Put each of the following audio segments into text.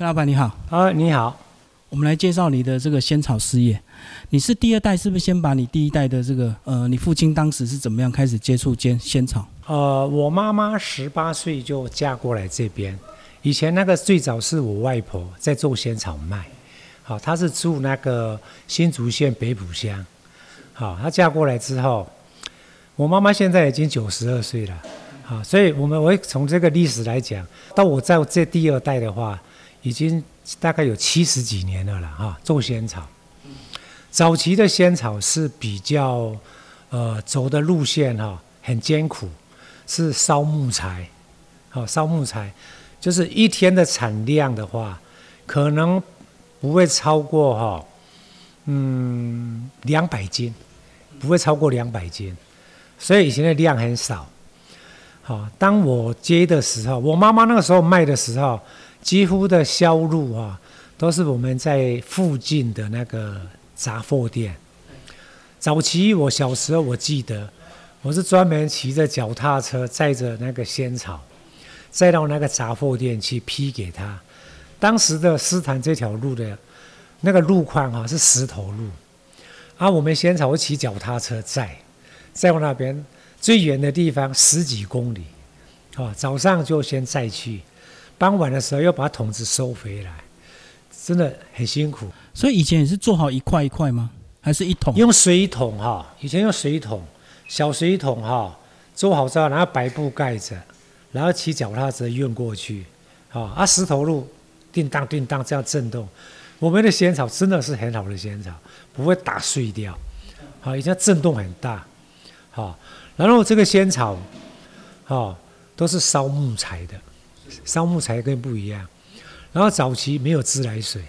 陈老板你好，啊，你好，我们来介绍你的这个仙草事业。你是第二代，是不是先把你第一代的这个呃，你父亲当时是怎么样开始接触仙仙草？呃，我妈妈十八岁就嫁过来这边，以前那个最早是我外婆在做仙草卖，好，她是住那个新竹县北埔乡，好，她嫁过来之后，我妈妈现在已经九十二岁了，好，所以我们我从这个历史来讲，到我在这第二代的话，已经大概有七十几年了了哈，做仙草。早期的仙草是比较，呃，走的路线哈，很艰苦，是烧木材，好烧木材，就是一天的产量的话，可能不会超过哈，嗯，两百斤，不会超过两百斤，所以以前的量很少。好，当我接的时候，我妈妈那个时候卖的时候，几乎的销路啊，都是我们在附近的那个。杂货店，早期我小时候我记得，我是专门骑着脚踏车载着那个仙草，再到那个杂货店去批给他。当时的斯坦这条路的那个路况哈是石头路，啊，我们仙草会骑脚踏车载，再往那边最远的地方十几公里，啊，早上就先载去，傍晚的时候又把桶子收回来。真的很辛苦，所以以前也是做好一块一块吗？还是一桶？用水桶哈，以前用水桶，小水桶哈，做好之后，然后白布盖着，然后骑脚踏车运过去，啊，啊石头路，叮当叮当这样震动，我们的仙草真的是很好的仙草，不会打碎掉，好，以前震动很大，好，然后这个仙草，好，都是烧木材的，烧木材跟不一样。然后早期没有自来水，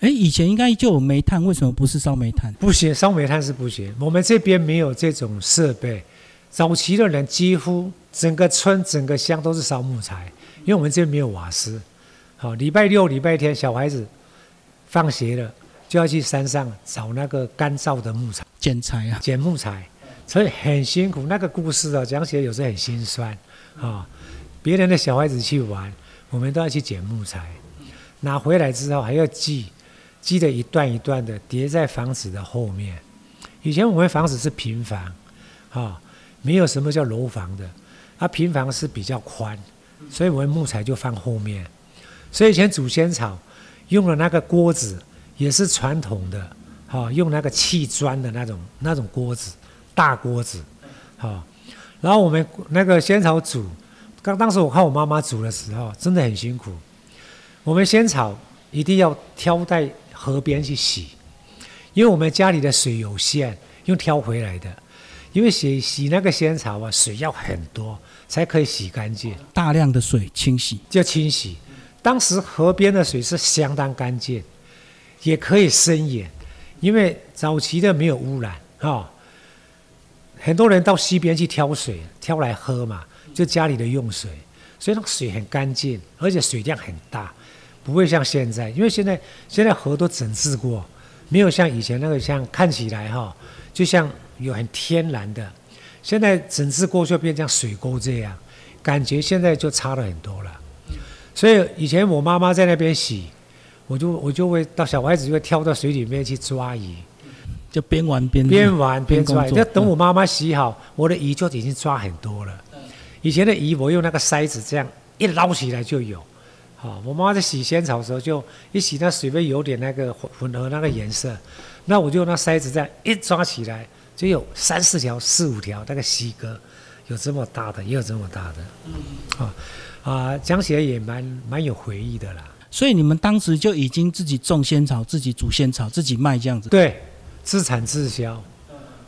哎，以前应该就有煤炭，为什么不是烧煤炭？不行，烧煤炭是不行。我们这边没有这种设备。早期的人几乎整个村、整个乡都是烧木材，因为我们这边没有瓦斯。好，礼拜六、礼拜天，小孩子放学了就要去山上找那个干燥的木材，捡柴啊，捡木材，所以很辛苦。那个故事啊，讲起来有时候很心酸啊。别人的小孩子去玩，我们都要去捡木材。拿回来之后还要系，系的一段一段的叠在房子的后面。以前我们房子是平房，哈，没有什么叫楼房的，啊，平房是比较宽，所以我们木材就放后面。所以以前煮仙草用的那个锅子也是传统的，哈，用那个砌砖的那种那种锅子，大锅子，哈。然后我们那个仙草煮，刚当时我看我妈妈煮的时候，真的很辛苦。我们仙草一定要挑在河边去洗，因为我们家里的水有限，用挑回来的。因为洗洗那个仙草啊，水要很多才可以洗干净，大量的水清洗就清洗。当时河边的水是相当干净，也可以生饮，因为早期的没有污染啊。很多人到溪边去挑水，挑来喝嘛，就家里的用水，所以那个水很干净，而且水量很大。不会像现在，因为现在现在河都整治过，没有像以前那个像看起来哈，就像有很天然的。现在整治过就变成水沟这样，感觉现在就差了很多了。所以以前我妈妈在那边洗，我就我就会到小孩子就会跳到水里面去抓鱼，就边玩边边玩边抓。要等我妈妈洗好，我的鱼就已经抓很多了。以前的鱼我用那个筛子这样一捞起来就有。啊，我妈妈在洗仙草的时候，就一洗那水位有点那个混混合那个颜色，那我就用那筛子这样一抓起来，就有三四条、四五条那个西哥，有这么大的，也有这么大的。嗯，啊啊，讲起来也蛮蛮有回忆的啦。所以你们当时就已经自己种仙草，自己煮仙草，自己卖这样子。对，自产自销。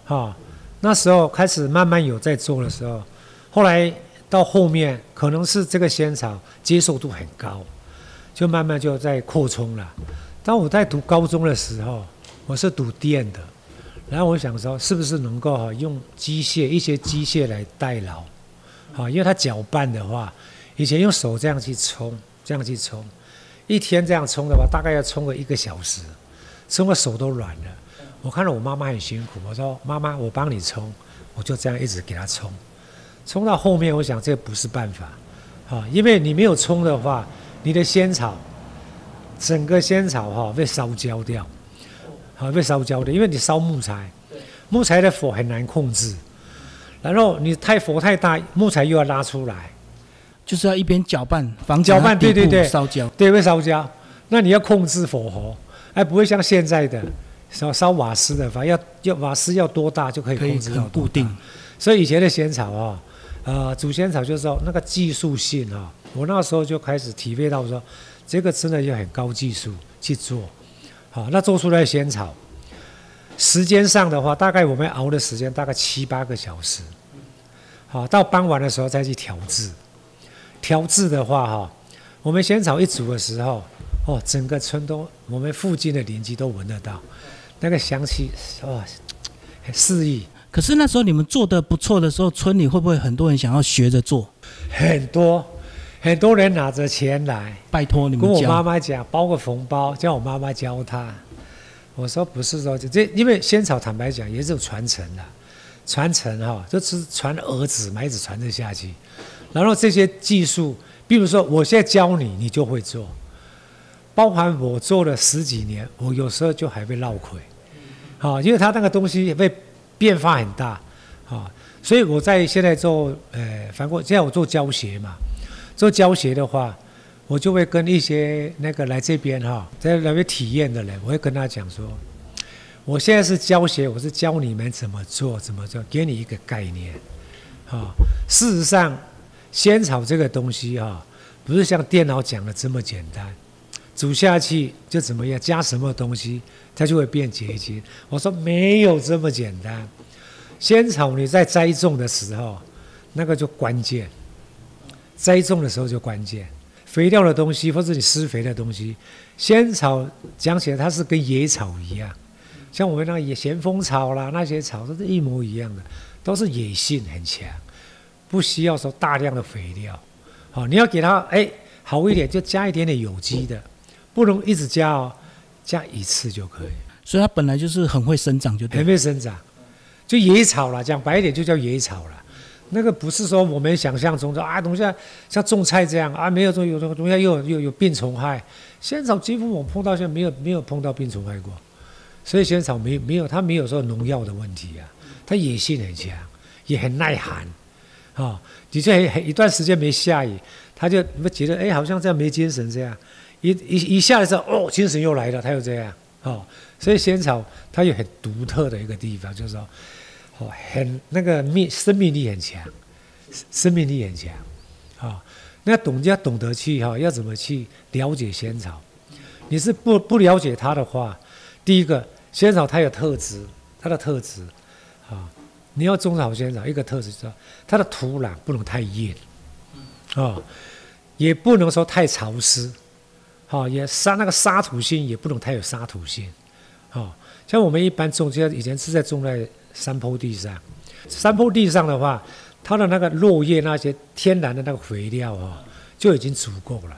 哈，那时候开始慢慢有在做的时候，后来。到后面可能是这个仙草接受度很高，就慢慢就在扩充了。当我在读高中的时候，我是读电的，然后我想说，是不是能够哈用机械一些机械来代劳，好，因为它搅拌的话，以前用手这样去冲，这样去冲，一天这样冲的话，大概要冲个一个小时，冲的手都软了。我看到我妈妈很辛苦，我说妈妈，我帮你冲，我就这样一直给她冲。冲到后面，我想这不是办法，啊，因为你没有冲的话，你的仙草整个仙草哈被烧焦掉，好被烧焦的，因为你烧木材，木材的火很难控制，然后你太火太大，木材又要拉出来，就是要一边搅拌，防止搅拌对对对。烧焦。对，会烧焦。那你要控制火候，哎，不会像现在的烧烧瓦斯的，反正要要瓦斯要多大就可以控制到很固定。所以以前的仙草啊、呃，煮仙草就是说那个技术性啊，我那时候就开始体会到说，这个真的要很高技术去做。好，那做出来的仙草，时间上的话，大概我们熬的时间大概七八个小时。好，到傍晚的时候再去调制。调制的话，哈，我们仙草一煮的时候，哦，整个村都，我们附近的邻居都闻得到，那个香气，哇，很适意。可是那时候你们做的不错的时候，村里会不会很多人想要学着做？很多很多人拿着钱来拜托你们跟我妈。妈讲，包个红包，叫我妈妈教他。我说不是说这，因为仙草坦白讲也是有传承的，传承哈、就是传儿子嘛，一直传承下去。然后这些技术，比如说我现在教你，你就会做。包含我做了十几年，我有时候就还会落亏，好、因为他那个东西会变化很大，啊、所以我在现在做，呃，反过现在我做教学嘛，做教学的话，我就会跟一些那个来这边哈，在那边体验的人，我会跟他讲说，我现在是教学，我是教你们怎么做，怎么做，给你一个概念，啊、事实上，仙草这个东西哈、不是像电脑讲的这么简单，煮下去就怎么样，加什么东西它就会变结晶。我说没有这么简单，仙草你在栽种的时候，那个就关键，栽种的时候就关键。肥料的东西或者你施肥的东西，仙草讲起来它是跟野草一样，像我们那个野咸丰草啦那些草都是一模一样的，都是野性很强，不需要说大量的肥料。好、你要给它哎好一点，就加一点点有机的，不能一直加哦，加一次就可以。所以它本来就是很会生长，就对很。会生长，就野草啦，讲白一点就叫野草啦。那个不是说我们想象中的啊，东西像种菜这样啊，没有说有的东西又有又有病虫害。仙草几乎我碰到现在没有没有碰到病虫害过，所以仙草没没有它没有说农药的问题啊，它野性很强，也很耐寒。啊、的确很很一段时间没下雨，它就觉得哎，好像这样没精神这样，一一一下来之后哦，精神又来了，他又这样哦，所以仙草它有很独特的一个地方，就是说哦，很那个命生命力很强，生命力很强啊、那懂要懂得去哈、要怎么去了解仙草？你是不不了解它的话，第一个仙草它有特质，它的特质啊、你要种好仙草，一个特质就是它的土壤不能太硬，啊、也不能说太潮湿，好、也沙那个沙土性也不能太有沙土性，哦，像我们一般种，就以前是在种在山坡地上，山坡地上的话，它的那个落叶那些天然的那个肥料啊、就已经足够了，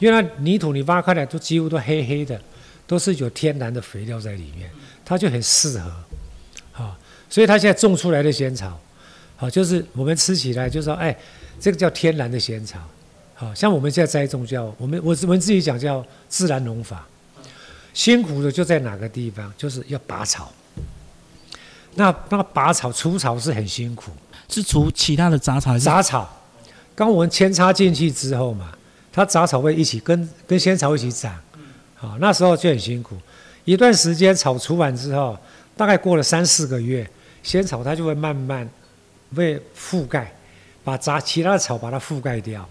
因为那泥土你挖开来都几乎都黑黑的，都是有天然的肥料在里面，它就很适合，啊、所以它现在种出来的仙草，好、就是我们吃起来就说，哎，这个叫天然的仙草，好、像我们现在栽种叫我们我我们自己讲叫自然农法，辛苦的就在哪个地方，就是要拔草。那那拔草除草是很辛苦，是除其他的杂草还是？杂草，刚我们扦插进去之后嘛，它杂草会一起跟跟仙草一起长，好、那时候就很辛苦。一段时间草除完之后，大概过了三四个月，仙草它就会慢慢被覆盖，把杂其他的草把它覆盖掉，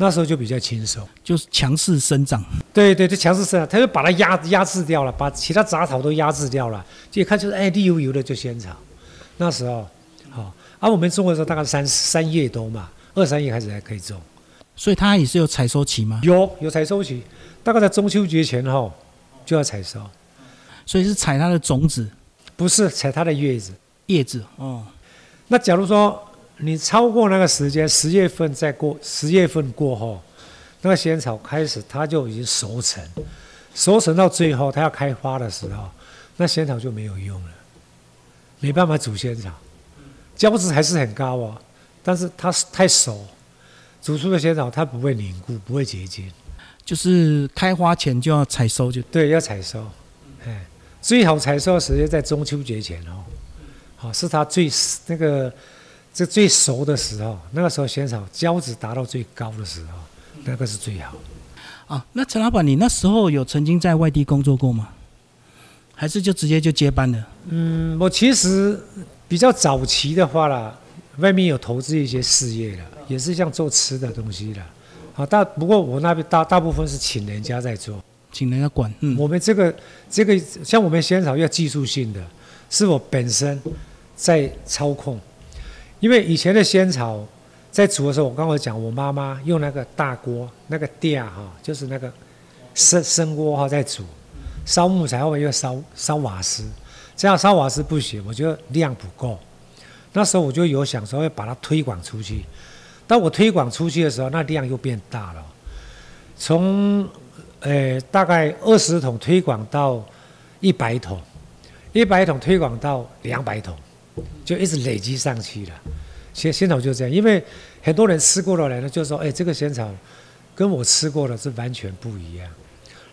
那时候就比较轻松。就是强势生长。对对，就强势生长，他就把它压压制掉了，把其他杂草都压制掉了，就一看就是哎绿油油的就仙草。那时候，好、而、我们种的时候大概三三叶多嘛，二三叶开始还可以种。所以它也是有采收期吗？有有采收期，大概在中秋节前后就要采收，所以是采它的种子、不是采它的叶子。叶子。哦，那假如说你超过那个时间，十月份再过，十月份过后，那个仙草开始它就已经熟成，熟成到最后它要开花的时候，那仙草就没有用了，没办法煮仙草，胶质还是很高哦，但是它太熟，煮出的仙草它不会凝固，不会结晶。就是开花前就要采收就，对，要采收，哎，最好采收的时间在中秋节前哦，好，是它最那个这最熟的时候，那个时候仙草胶质达到最高的时候，那个是最好。啊，那陈老板，你那时候有曾经在外地工作过吗？还是就直接就接班了？嗯，我其实比较早期的话啦，外面有投资一些事业了，也是像做吃的东西的。好，大不过我那边大大部分是请人家在做，请人家管。嗯，我们这个这个像我们仙草要技术性的，是我本身在操控。因为以前的仙草在煮的时候，我刚刚讲，我妈妈用那个大锅，那个吊哈，就是那个生生锅哈在煮，烧木材后面又烧烧瓦斯，这样烧瓦斯不行，我觉得量不够。那时候我就有想说要把它推广出去。当我推广出去的时候，那量又变大了，从呃大概二十桶推广到一百桶，一百桶推广到两百桶，就一直累积上去了。仙仙草就这样，因为很多人吃过的人呢，就说：“哎，这个仙草跟我吃过的是完全不一样。”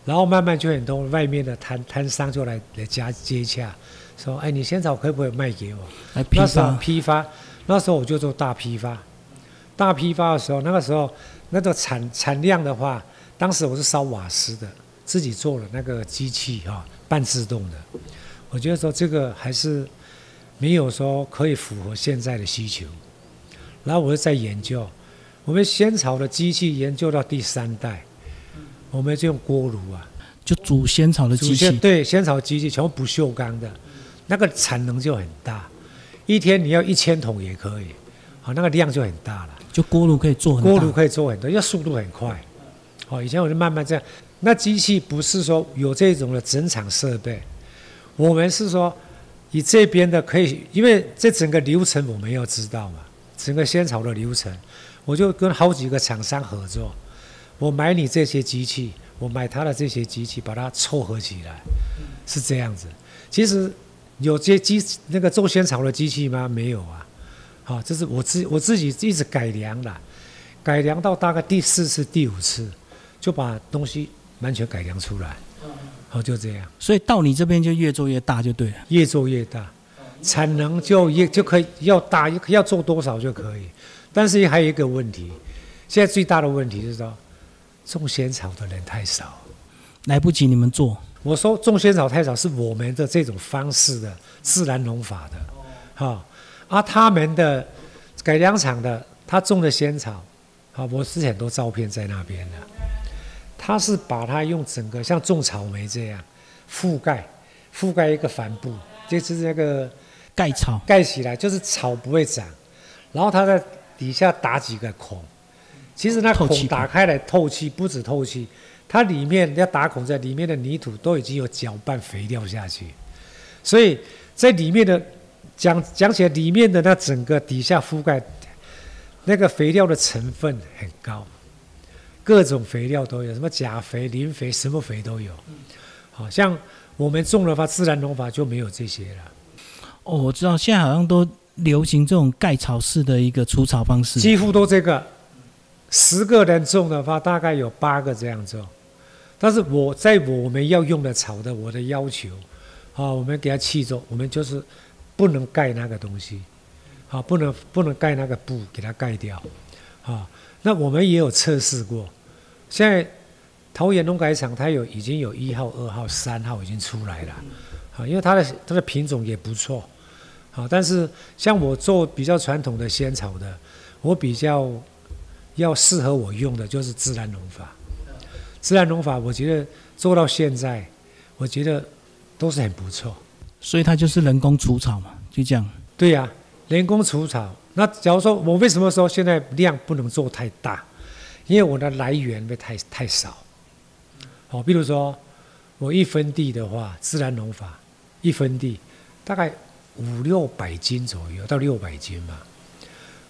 然后慢慢就很多外面的摊摊商就来来加接洽，说：“哎，你仙草可不可以卖给我？”来批发，批发。那时候我就做大批发。大批发的时候，那个时候那个产产量的话，当时我是烧瓦斯的，自己做了那个机器哈，半自动的。我觉得说这个还是没有说可以符合现在的需求。然后我就在研究，我们仙草的机器研究到第三代，我们就用锅炉啊，就煮仙草的机器。对，仙草机器全部不锈钢的，那个产能就很大，一天你要一千桶也可以，好，那个量就很大了。就锅炉可以做很锅炉可以做很多，要速度很快。好，以前我就慢慢这样。那机器不是说有这种的整场设备，我们是说以这边的可以，因为这整个流程我们要知道嘛，整个仙草的流程，我就跟好几个厂商合作，我买你这些机器，我买他的这些机器，把它凑合起来，是这样子。其实有些机那个做仙草的机器吗？没有啊。好，这是我自我自己一直改良的，改良到大概第四次、第五次，就把东西完全改良出来。好，就这样。所以到你这边就越做越大，就对了。越做越大，产能就越就可以要大，要做多少就可以。但是还有一个问题，现在最大的问题是说，种仙草的人太少，来不及你们做。我说种仙草太少，是我们的这种方式的自然农法的，哈。而他们的改良厂的，他种的仙草，啊，我之前很多照片在那边的。他是把它用整个像种草莓这样覆盖，覆盖一个帆布，就是那个盖草盖起来，就是草不会长。然后它在底下打几个孔，其实那孔打开来透气，不止透气，它里面要打孔在里面的泥土都已经有搅拌肥料下去，所以在里面的。讲讲起来，里面的那整个底下覆盖，那个肥料的成分很高，各种肥料都有，什么钾肥、磷肥，什么肥都有。好像我们种的话，自然农法就没有这些了。哦，我知道，现在好像都流行这种盖草式的一个除草方式，几乎都这个。十个人种的话，大概有八个这样种。但是我在我们要用的草的，我的要求，啊，我们给它气种，我们就是。不能盖那个东西，好，不能不能盖那个布，给它盖掉，好。那我们也有测试过，现在桃园农改场它有已经有一号、二号、三号已经出来了，好，因为它的它的品种也不错，好。但是像我做比较传统的仙草的，我比较要适合我用的就是自然农法，自然农法我觉得做到现在，我觉得都是很不错。所以它就是人工除草嘛，就这样。对呀，人工除草。那假如说我为什么说现在量不能做太大？因为我的来源会太太少。好，比如说我一分地的话，自然农法一分地大概五六百斤左右到六百斤吧。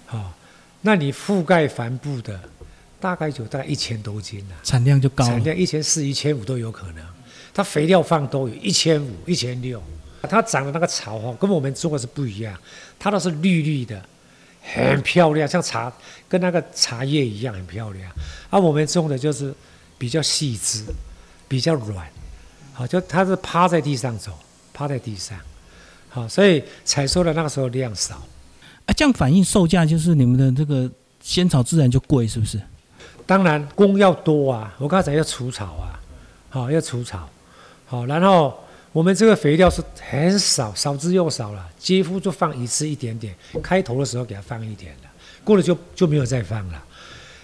好，那你覆盖帆布的大概就大概一千多斤了，产量就高，产量一千四、一千五都有可能。它肥料放都有一千五、一千六。它长的那个草哈，跟我们中国是不一样，它都是绿绿的，很漂亮，像茶跟那个茶叶一样很漂亮。而我们种的就是比较细致，比较软，好，就它是趴在地上走，趴在地上，好，所以采收的那个时候量少。啊，这样反映售价就是你们的这个仙草自然就贵，是不是？当然工要多啊，我刚才要除草啊，好要除草，好，然后我们这个肥料是很少，少之又少了，几乎就放一次一点点，开头的时候给它放一点了，过了就就没有再放了，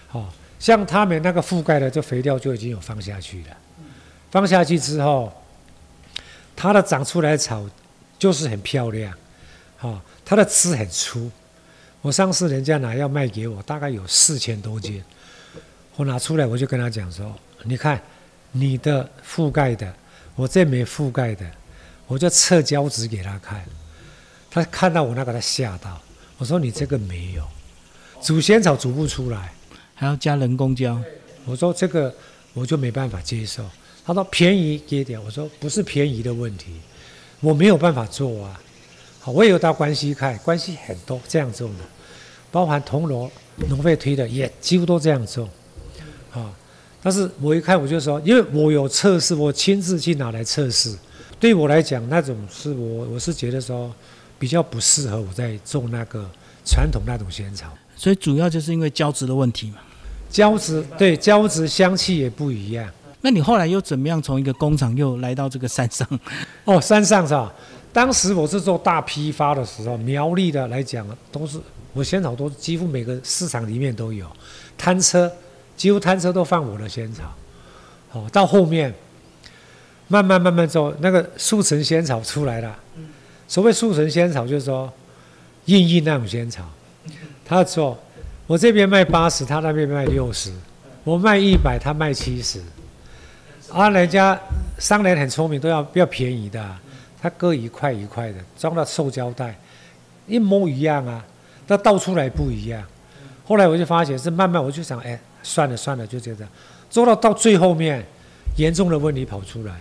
好，像他们那个覆盖的这肥料就已经有放下去了，放下去之后，它的长出来的草就是很漂亮，好，它的枝很粗，我上次人家拿要卖给我，大概有四千多斤。我拿出来，我就跟他讲说：“你看，你的覆盖的，我这没覆盖的，我就测胶纸给他看。他看到我那个，他吓到。我说你这个没有，煮仙草煮不出来，还要加人工胶。我说这个我就没办法接受。他说便宜给点，我说不是便宜的问题，我没有办法做啊。好，我也有到关系看，关系很多这样种的，包含铜锣农费推的也几乎都这样种。”啊！但是我一看我就说，因为我有测试，我亲自去拿来测试。对我来讲，那种是我我是觉得说比较不适合我在种那个传统那种仙草。所以主要就是因为胶质的问题嘛。胶质对胶质香气也不一样。那你后来又怎么样从一个工厂又来到这个山上？哦，山上是吧？当时我是做大批发的时候，苗栗的来讲都是我仙草都几乎每个市场里面都有摊车。几乎摊车都放我的仙草，好，到后面慢慢慢慢做那个速成仙草出来了。所谓速成仙草，就是说印印那种仙草。他说我这边卖八十，他那边卖六十，我卖一百，他卖七十。啊，人家商人很聪明，都要要便宜的，他割一块一块的，装到塑胶袋，一模一样啊，那倒出来不一样。后来我就发现是慢慢，我就想，哎。算了算了，就这样，做到到最后面，严重的问题跑出来。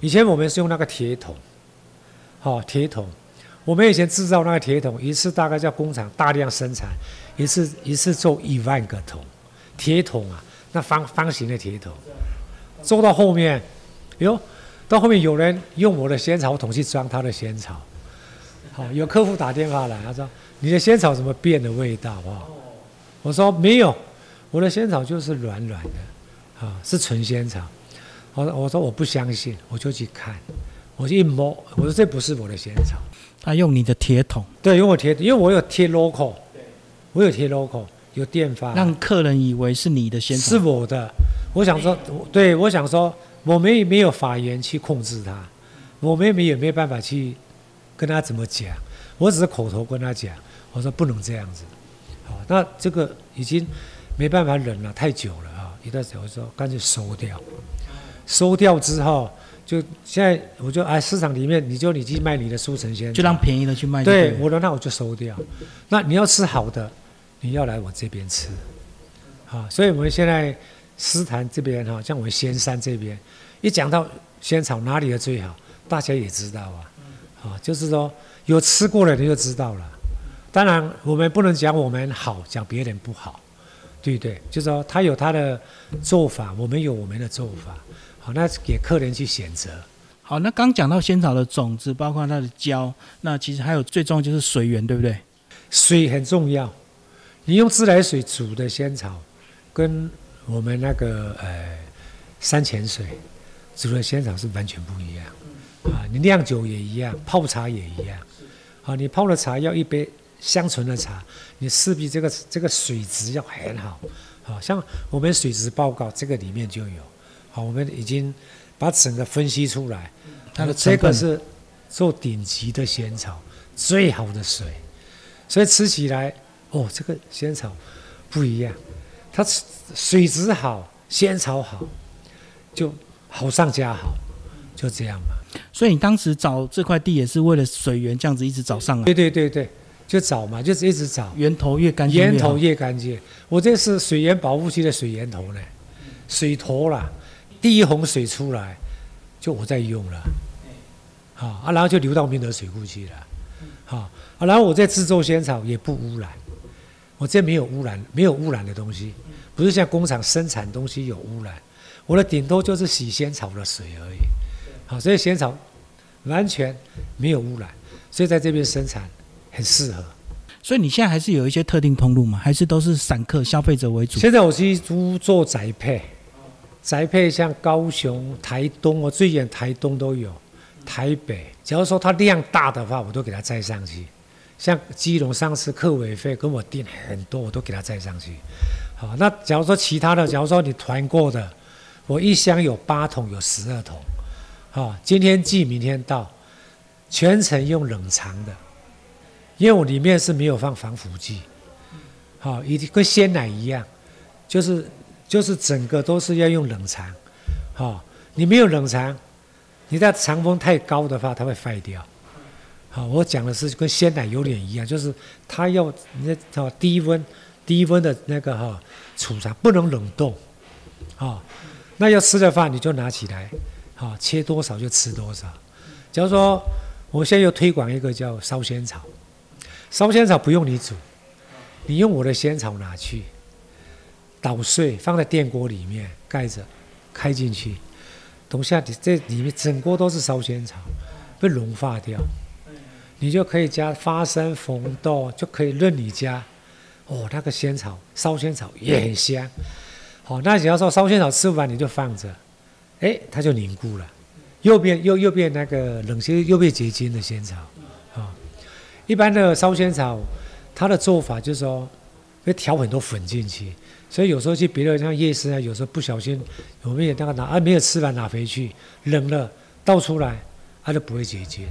以前我们是用那个铁桶，好铁桶，我们以前制造那个铁桶，一次大概叫工厂大量生产，一次一次做一万个桶，铁桶啊，那方方形的铁桶，做到后面，哟，到后面有人用我的仙草桶去装他的仙草，好，有客户打电话来，他说你的仙草怎么变了味道啊？我说没有。我的仙草就是软软的，啊，是纯仙草。我我说我不相信，我就去看，我一摸，我说这不是我的仙草。他用你的铁桶，对，用我铁，因为我有贴 logo，我有贴 logo，有电发，让客人以为是你的仙草，是我的。我想说，对，我想说，我没没有法源去控制他，我们也没有办法去跟他怎么讲，我只是口头跟他讲，我说不能这样子。好，那这个已经。没办法忍了，太久了啊！一段时间我说干脆收掉，收掉之后就现在我就哎市场里面你就你去卖你的书城鲜，就让便宜的去卖。对，我说那我就收掉。那你要吃好的，你要来我这边吃，啊！所以我们现在诗坛这边哈，像我们仙山这边，一讲到仙草哪里的最好，大家也知道啊，啊，就是说有吃过的你就知道了。当然我们不能讲我们好，讲别人不好。对不对，就是说他有他的做法，我们有我们的做法，好，那给客人去选择。好，那刚讲到仙草的种子，包括它的胶，那其实还有最重要就是水源，对不对？水很重要，你用自来水煮的仙草，跟我们那个呃山泉水煮的仙草是完全不一样。啊，你酿酒也一样，泡茶也一样。好，你泡了茶要一杯。香醇的茶，你势必这个这个水质要很好，好像我们水质报告这个里面就有，好，我们已经把整个分析出来，它的这个是做顶级的仙草，最好的水，所以吃起来哦，这个仙草不一样，它水质好，仙草好，就好上加好，就这样嘛。所以你当时找这块地也是为了水源，这样子一直找上来。对对对对。就找嘛，就是一直找。源头越干净源头越干净。我这是水源保护区的水源头呢，水头啦，第一洪水出来，就我在用了，好啊，然后就流到明德水库去了，好啊，然后我在制作仙草也不污染，我这没有污染，没有污染的东西，不是像工厂生产东西有污染，我的顶多就是洗仙草的水而已。好，所以仙草完全没有污染，所以在这边生产很适合。所以你现在还是有一些特定通路吗？还是都是散客消费者为主？现在我是租做宅配，宅配像高雄、台东，我最远台东都有，台北。假如说它量大的话，我都给它载上去。像基隆上次客委费跟我订很多，我都给它载上去。好，那假如说其他的，假如说你团购的，我一箱有八桶，有十二桶。好，今天寄，明天到，全程用冷藏的，因为我里面是没有放防腐剂。好，一定跟鲜奶一样，就是就是整个都是要用冷藏。好，你没有冷藏，你在常温太高的话，它会坏掉。好，我讲的是跟鲜奶有点一样，就是它要那叫低温，低温的那个哈储藏不能冷冻，好，那要吃的话你就拿起来，好切多少就吃多少。假如说我现在又推广一个叫烧仙草，烧仙草不用你煮，你用我的仙草拿去捣碎，放在电锅里面盖着，开进去，等下你这里面整锅都是烧仙草，被融化掉。你就可以加花生、红豆，就可以任你加。哦，那个仙草烧仙草也很香。好，那只要说烧仙草吃不完你就放着，哎，它就凝固了，又变又又变那个冷些又变结晶的仙草。啊，一般的烧仙草，它的做法就是说会调很多粉进去，所以有时候去别的像夜市啊，有时候不小心有没有那个拿啊没有吃完拿回去，冷了倒出来，它就不会结晶。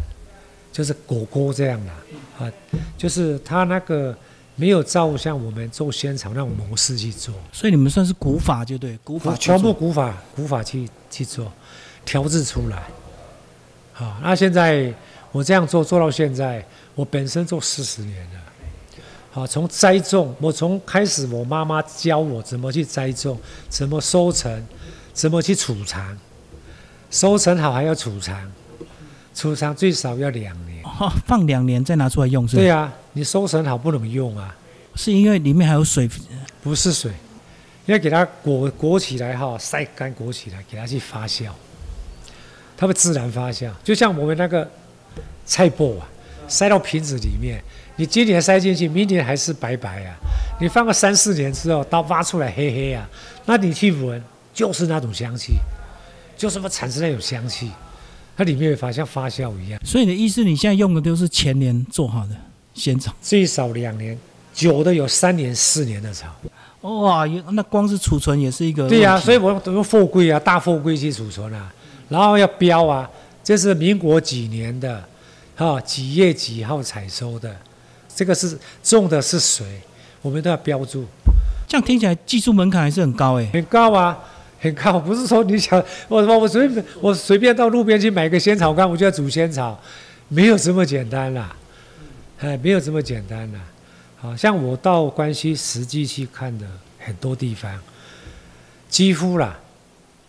就是果果这样的啊，就是它那个没有照像我们做仙草那种模式去做，所以你们算是古法就对，古法全部古法古法去去做调制出来。好，那现在我这样做做到现在，我本身做四十年了。好，从栽种，我从开始我妈妈教我怎么去栽种，怎么收成，怎么去储藏，收成好还要储藏。储藏最少要两年，放两年再拿出来用是？对啊，你收成好不能用啊，是因为里面还有水，不是水，要给它裹裹起来哈，晒干裹起来，给它去发酵，它会自然发酵，就像我们那个菜脯啊，塞到瓶子里面，你今年塞进去，明年还是白白啊，你放个三四年之后，到挖出来黑黑啊，那你去闻就是那种香气，就是会产生那种香气。它里面发像发酵一样，所以你的意思，你现在用的都是前年做好的鲜草，最少两年，久的有三年、四年的草。哇，那光是储存也是一个。对呀，所以我用货柜啊，大货柜去储存啊，然后要标啊，这是民国几年的，哈，几月几号采收的，这个是种的是谁，我们都要标注。这样听起来技术门槛还是很高哎，很高啊。很高，不是说你想我我我随便我随便到路边去买个仙草干，我就要煮仙草，没有这么简单啦，哎，没有这么简单啦。好像我到关西实际去看的很多地方，几乎啦，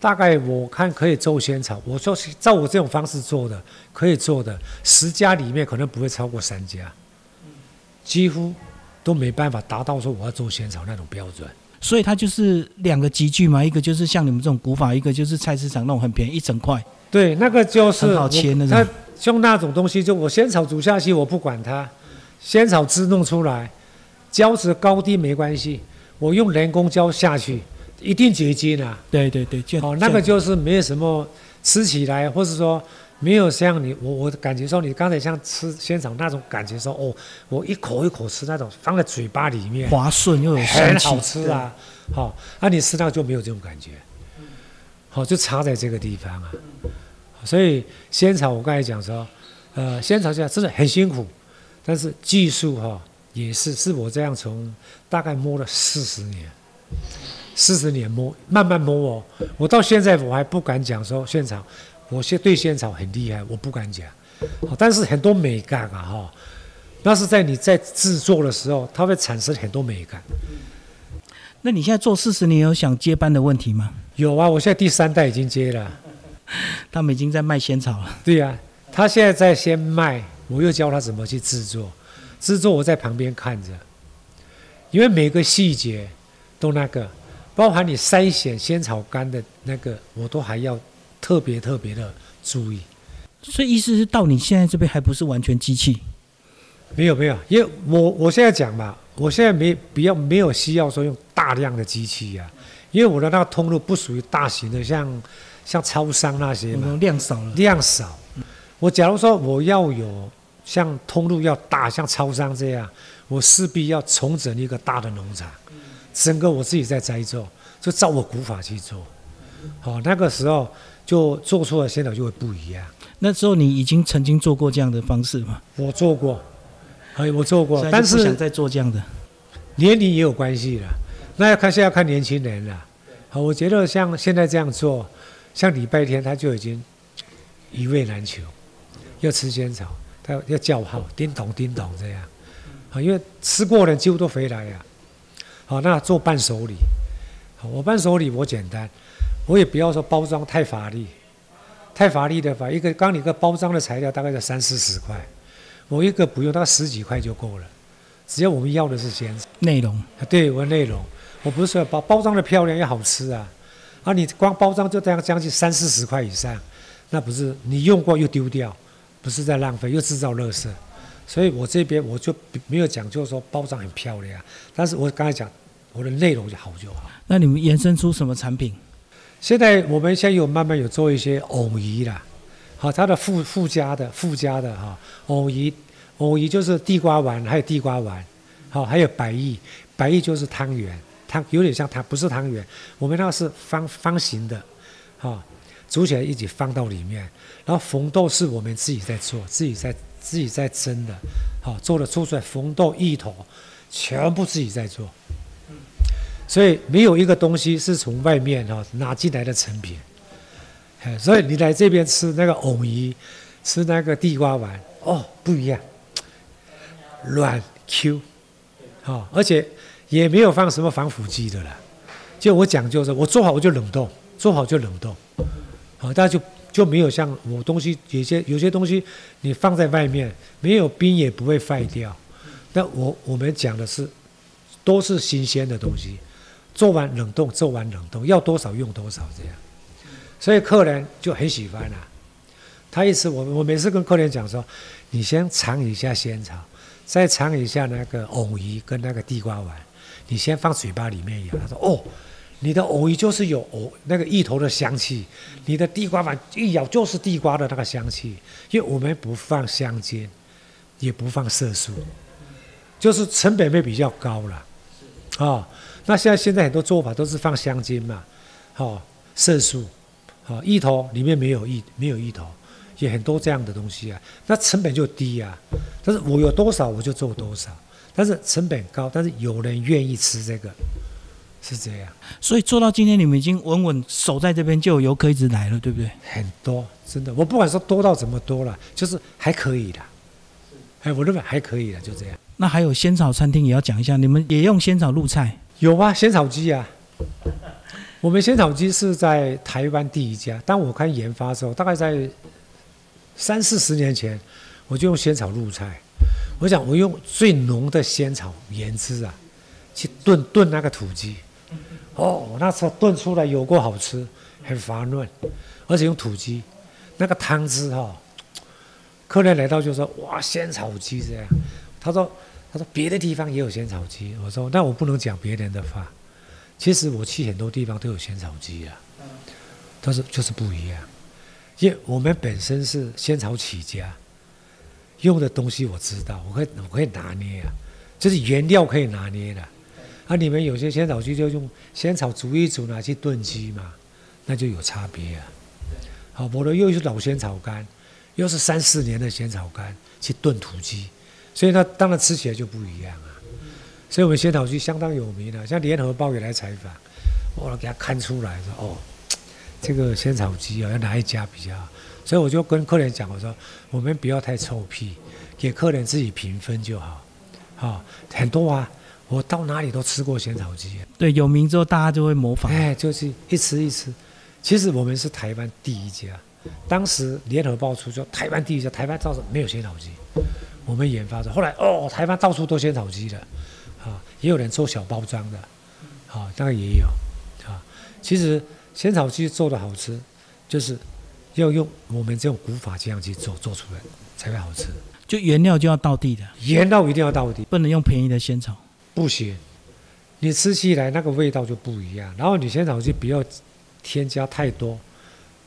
大概我看可以做仙草，我说照我这种方式做的，可以做的十家里面可能不会超过三家，几乎都没办法达到说我要做仙草那种标准。所以它就是两个集聚嘛，一个就是像你们这种古法，一个就是菜市场那种很便宜一整块。对，那个就是很好切那种。它用那种东西，就我仙草煮下去，我不管它，仙草汁弄出来，胶质高低没关系，我用人工胶下去，一定结晶啊。对对对，哦，那个就是没有什么吃起来，或者说。没有像你，我我感觉说你刚才像吃仙草那种感觉说哦，我一口一口吃那种放在嘴巴里面，滑顺又有很好吃啊，好，那你吃到就没有这种感觉，好，就差在这个地方啊。所以仙草我刚才讲说，呃，仙草现在真的很辛苦，但是技术哈也是是我这样从大概摸了四十年，四十年摸慢慢摸哦，我到现在我还不敢讲说现场。我现对仙草很厉害，我不敢讲，好，但是很多美感啊，哈，那是在你在制作的时候，它会产生很多美感。那你现在做四十年，有想接班的问题吗？有啊，我现在第三代已经接了，他们已经在卖仙草了。对呀，他现在在先卖，我又教他怎么去制作，制作我在旁边看着，因为每个细节都那个，包含你筛选仙草干的那个，我都还要特别特别的注意。所以意思是到你现在这边还不是完全机器，没有没有，因为我我现在讲嘛，我现在没比较没有需要说用大量的机器呀、因为我的那个通路不属于大型的，像像超商那些嘛，量少了？量少。我假如说我要有像通路要大，像超商这样，我势必要重整一个大的农场，整个我自己在栽种，就照我古法去做。好、那个时候就做出来仙草就会不一样。那时候你已经曾经做过这样的方式吗？我做过，哎，我做过但是不想再做这样的。年龄也有关系了。那要看现在要看年轻人了。好，我觉得像现在这样做，像礼拜天他就已经一味难求，要吃仙草，他要叫号，叮咚叮咚这样。好，因为吃过的人几乎都回来呀。好，那做伴手礼，好，我伴手礼我简单，我也不要说包装太华丽，太华丽的话，一个刚你个包装的材料大概在三四十块，我一个不用，大概十几块就够了。只要我们要的是仙草。内容啊，对我内容，我不是说包包装的漂亮要好吃啊，啊，你光包装就这样将近三四十块以上，那不是你用过又丢掉，不是在浪费，又制造垃圾。所以我这边我就没有讲就是说包装很漂亮，但是我刚才讲我的内容就好就好。那你们延伸出什么产品？现在我们现在有慢慢有做一些藕仪啦，好，它的附附加的附加的哈，藕仪，藕仪就是地瓜丸，还有地瓜丸，好，还有白玉，白玉就是汤圆，汤有点像汤，不是汤圆，我们那个是方方形的，哈，煮起来一起放到里面，然后红豆是我们自己在做，自己在自己在蒸的，好，做的做出来红豆芋头，全部自己在做。所以没有一个东西是从外面哈、拿进来的成品。所以你来这边吃那个藕鱼，吃那个地瓜丸，哦，不一样，软 Q，好、而且也没有放什么防腐剂的啦。就我讲究是，我做好我就冷冻，做好就冷冻，好、大家就就没有像我东西有些有些东西你放在外面没有冰也不会坏掉。那我我们讲的是都是新鲜的东西，做完冷冻，做完冷冻，要多少用多少这样，所以客人就很喜欢啊。他一吃我我每次跟客人讲说，你先尝一下仙草，再尝一下那个藕鱼跟那个地瓜丸，你先放嘴巴里面咬。他说哦，你的藕就是有藕那个芋头的香气，你的地瓜丸一咬就是地瓜的那个香气，因为我们不放香精，也不放色素，就是成本会比较高了。哦，那现在现在很多做法都是放香精嘛，哦，色素，哦，芋头里面没有芋没有芋头，也很多这样的东西啊，那成本就低啊。但是我有多少我就做多少，但是成本高，但是有人愿意吃这个，是这样，所以做到今天，你们已经稳稳守在这边，就有游客一直来了，对不对？很多真的，我不管说多到怎么多了，就是还可以的，哎，我认为还可以的，就这样。那还有仙草餐厅也要讲一下，你们也用仙草入菜，有啊，仙草鸡啊，我们仙草鸡是在台湾第一家。当我开始研发的时候，大概在三四十年前，我就用仙草入菜。我想我用最浓的仙草盐汁啊，去炖炖那个土鸡。哦，我那时候炖出来有够好吃，很滑嫩，而且用土鸡，那个汤汁哈、客人来到就说哇，仙草鸡这样。他说他说别的地方也有仙草鸡，我说那我不能讲别人的话。其实我去很多地方都有仙草鸡啊，但是就是不一样，因为我们本身是仙草起家，用的东西我知道，我可以我可以拿捏啊，就是原料可以拿捏的。啊，你们有些仙草鸡就用仙草煮一煮拿去炖鸡嘛，那就有差别啊。好，我的又是老仙草干，又是三四年的仙草干去炖土鸡，所以它当然吃起来就不一样啊。所以我们仙草鸡相当有名的，像联合报也来采访，我给他看出来说哦，这个仙草鸡啊，要哪一家比较好？所以我就跟客人讲，我说我们不要太臭屁，给客人自己评分就好。好、很多啊，我到哪里都吃过仙草鸡，对，有名之后大家就会模仿。哎，就是一吃一吃。其实我们是台湾第一家，当时联合报出说台湾第一家，台湾倒是没有仙草鸡，我们研发的。后来哦，台湾到处都仙草鸡的，啊，也有人做小包装的，啊，当然也有，啊其实仙草鸡做的好吃，就是要用我们这种古法这样去做，做出来才会好吃。就原料就要到地的，原料一定要到地，不能用便宜的仙草。不行，你吃起来那个味道就不一样。然后你仙草鸡不要添加太多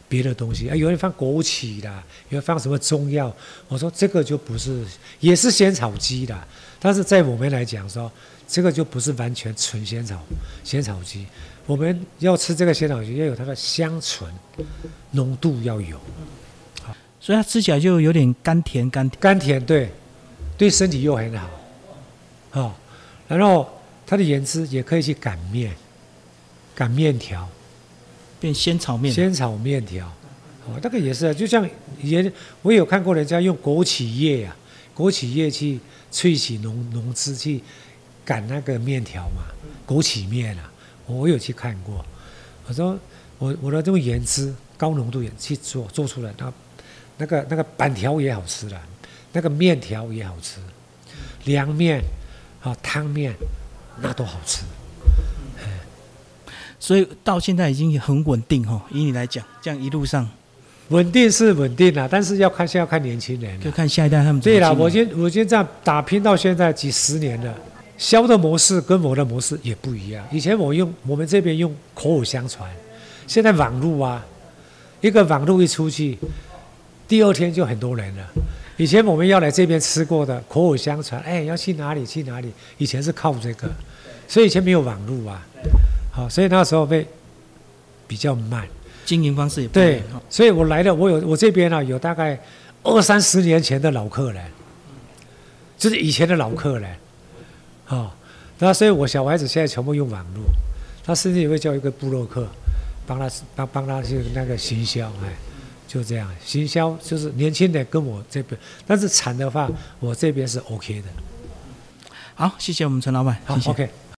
别的东西，啊，有人放枸杞的，有人放什么中药。我说这个就不是，也是仙草鸡的，但是在我们来讲说，这个就不是完全纯仙草仙草鸡。我们要吃这个仙草鸡，要有它的香醇浓度要有，所以它吃起来就有点甘甜甘甜。甘甜对，对身体又很好，哦，然后它的盐汁也可以去擀面，擀面条。变仙草面，仙草面条，哦，那个也是啊，就像也我有看过人家用枸杞叶啊，枸杞叶去萃取浓浓汁去擀那个面条嘛，枸杞面啊，我有去看过。我说我我的这种盐汁高浓度盐去做做出来，那那个那个板条也好吃的，那个面条也好吃，凉面啊汤面那都好吃。所以到现在已经很稳定哈，以你来讲，这样一路上稳定是稳定了，但是要看现在要看年轻人，就看下一代他们。对了，我先我先这样打拼到现在几十年了，销的模式跟我的模式也不一样。以前我用我们这边用口口相传，现在网络啊，一个网络一出去，第二天就很多人了。以前我们要来这边吃过的口口相传，哎，要去哪里去哪里？以前是靠这个，所以以前没有网络啊。好，所以那时候会比较慢，经营方式也对。所以我来了，我有我这边呢有大概二三十年前的老客人，就是以前的老客人，哦，那所以我小孩子现在全部用网络，他甚至也会叫一个部落客帮他帮帮他去那个行销，哎，就这样行销就是年轻的跟我这边，但是产的话我这边是 OK 的。好，谢谢我们陈老板，谢谢。OK。